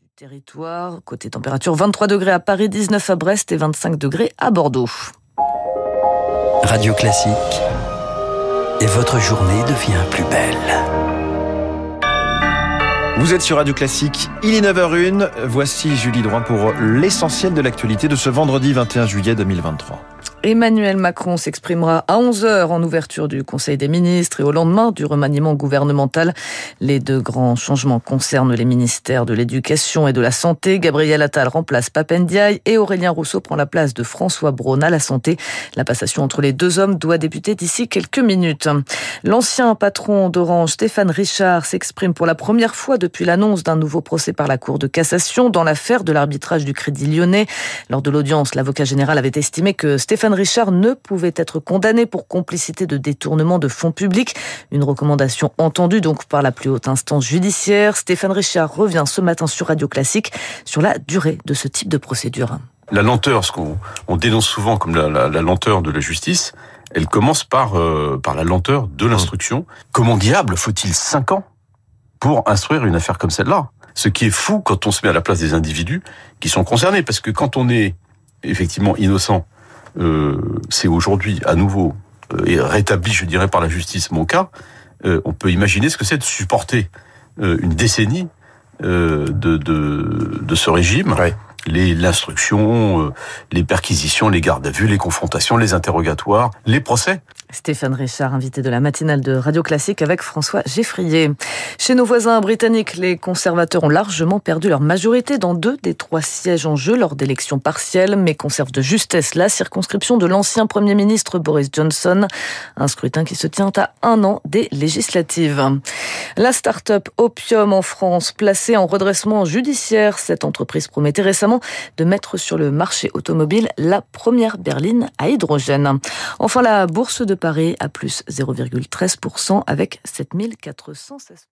du territoire. Côté température, 23 degrés à Paris, 19 à Brest et 25 degrés à Bordeaux. Radio Classique. Et votre journée devient plus belle. Vous êtes sur Radio Classique, il est 9h01. Voici Julie Droin pour l'essentiel de l'actualité de ce vendredi 21 juillet 2023. Emmanuel Macron s'exprimera à 11h en ouverture du Conseil des ministres et au lendemain du remaniement gouvernemental. Les deux grands changements concernent les ministères de l'Éducation et de la Santé. Gabriel Attal remplace Papendiaï et Aurélien Rousseau prend la place de François Braun à la Santé. La passation entre les deux hommes doit débuter d'ici quelques minutes. L'ancien patron d'Orange, Stéphane Richard, s'exprime pour la première fois depuis l'annonce d'un nouveau procès par la Cour de cassation dans l'affaire de l'arbitrage du Crédit lyonnais. Lors de l'audience, l'avocat général avait estimé que Stéphane Richard ne pouvait être condamné pour complicité de détournement de fonds publics. Une recommandation entendue donc par la plus haute instance judiciaire. Stéphane Richard revient ce matin sur Radio Classique sur la durée de ce type de procédure. La lenteur, ce qu'on on dénonce souvent comme la, lenteur de la justice, elle commence par, euh, par la lenteur de l'instruction. Comment diable faut-il cinq ans pour instruire une affaire comme celle-là? Ce qui est fou quand on se met à la place des individus qui sont concernés, parce que quand on est effectivement innocent, euh, c'est aujourd'hui à nouveau euh, rétabli, je dirais, par la justice mon cas, euh, on peut imaginer ce que c'est de supporter euh, une décennie de, ce régime. L'instruction, euh, les perquisitions, les gardes à vue, les confrontations, les interrogatoires, les procès. Stéphane Richard, invité de la matinale de Radio Classique avec François Geffrier. Chez nos voisins britanniques, les conservateurs ont largement perdu leur majorité dans deux des trois sièges en jeu lors d'élections partielles, mais conservent de justesse la circonscription de l'ancien Premier ministre Boris Johnson. Un scrutin qui se tient à un an des législatives. La start-up Opium en France, placée en redressement judiciaire, cette entreprise promettait récemment de mettre sur le marché automobile la première berline à hydrogène. Enfin, la bourse de Paris à plus 0,13% avec 7416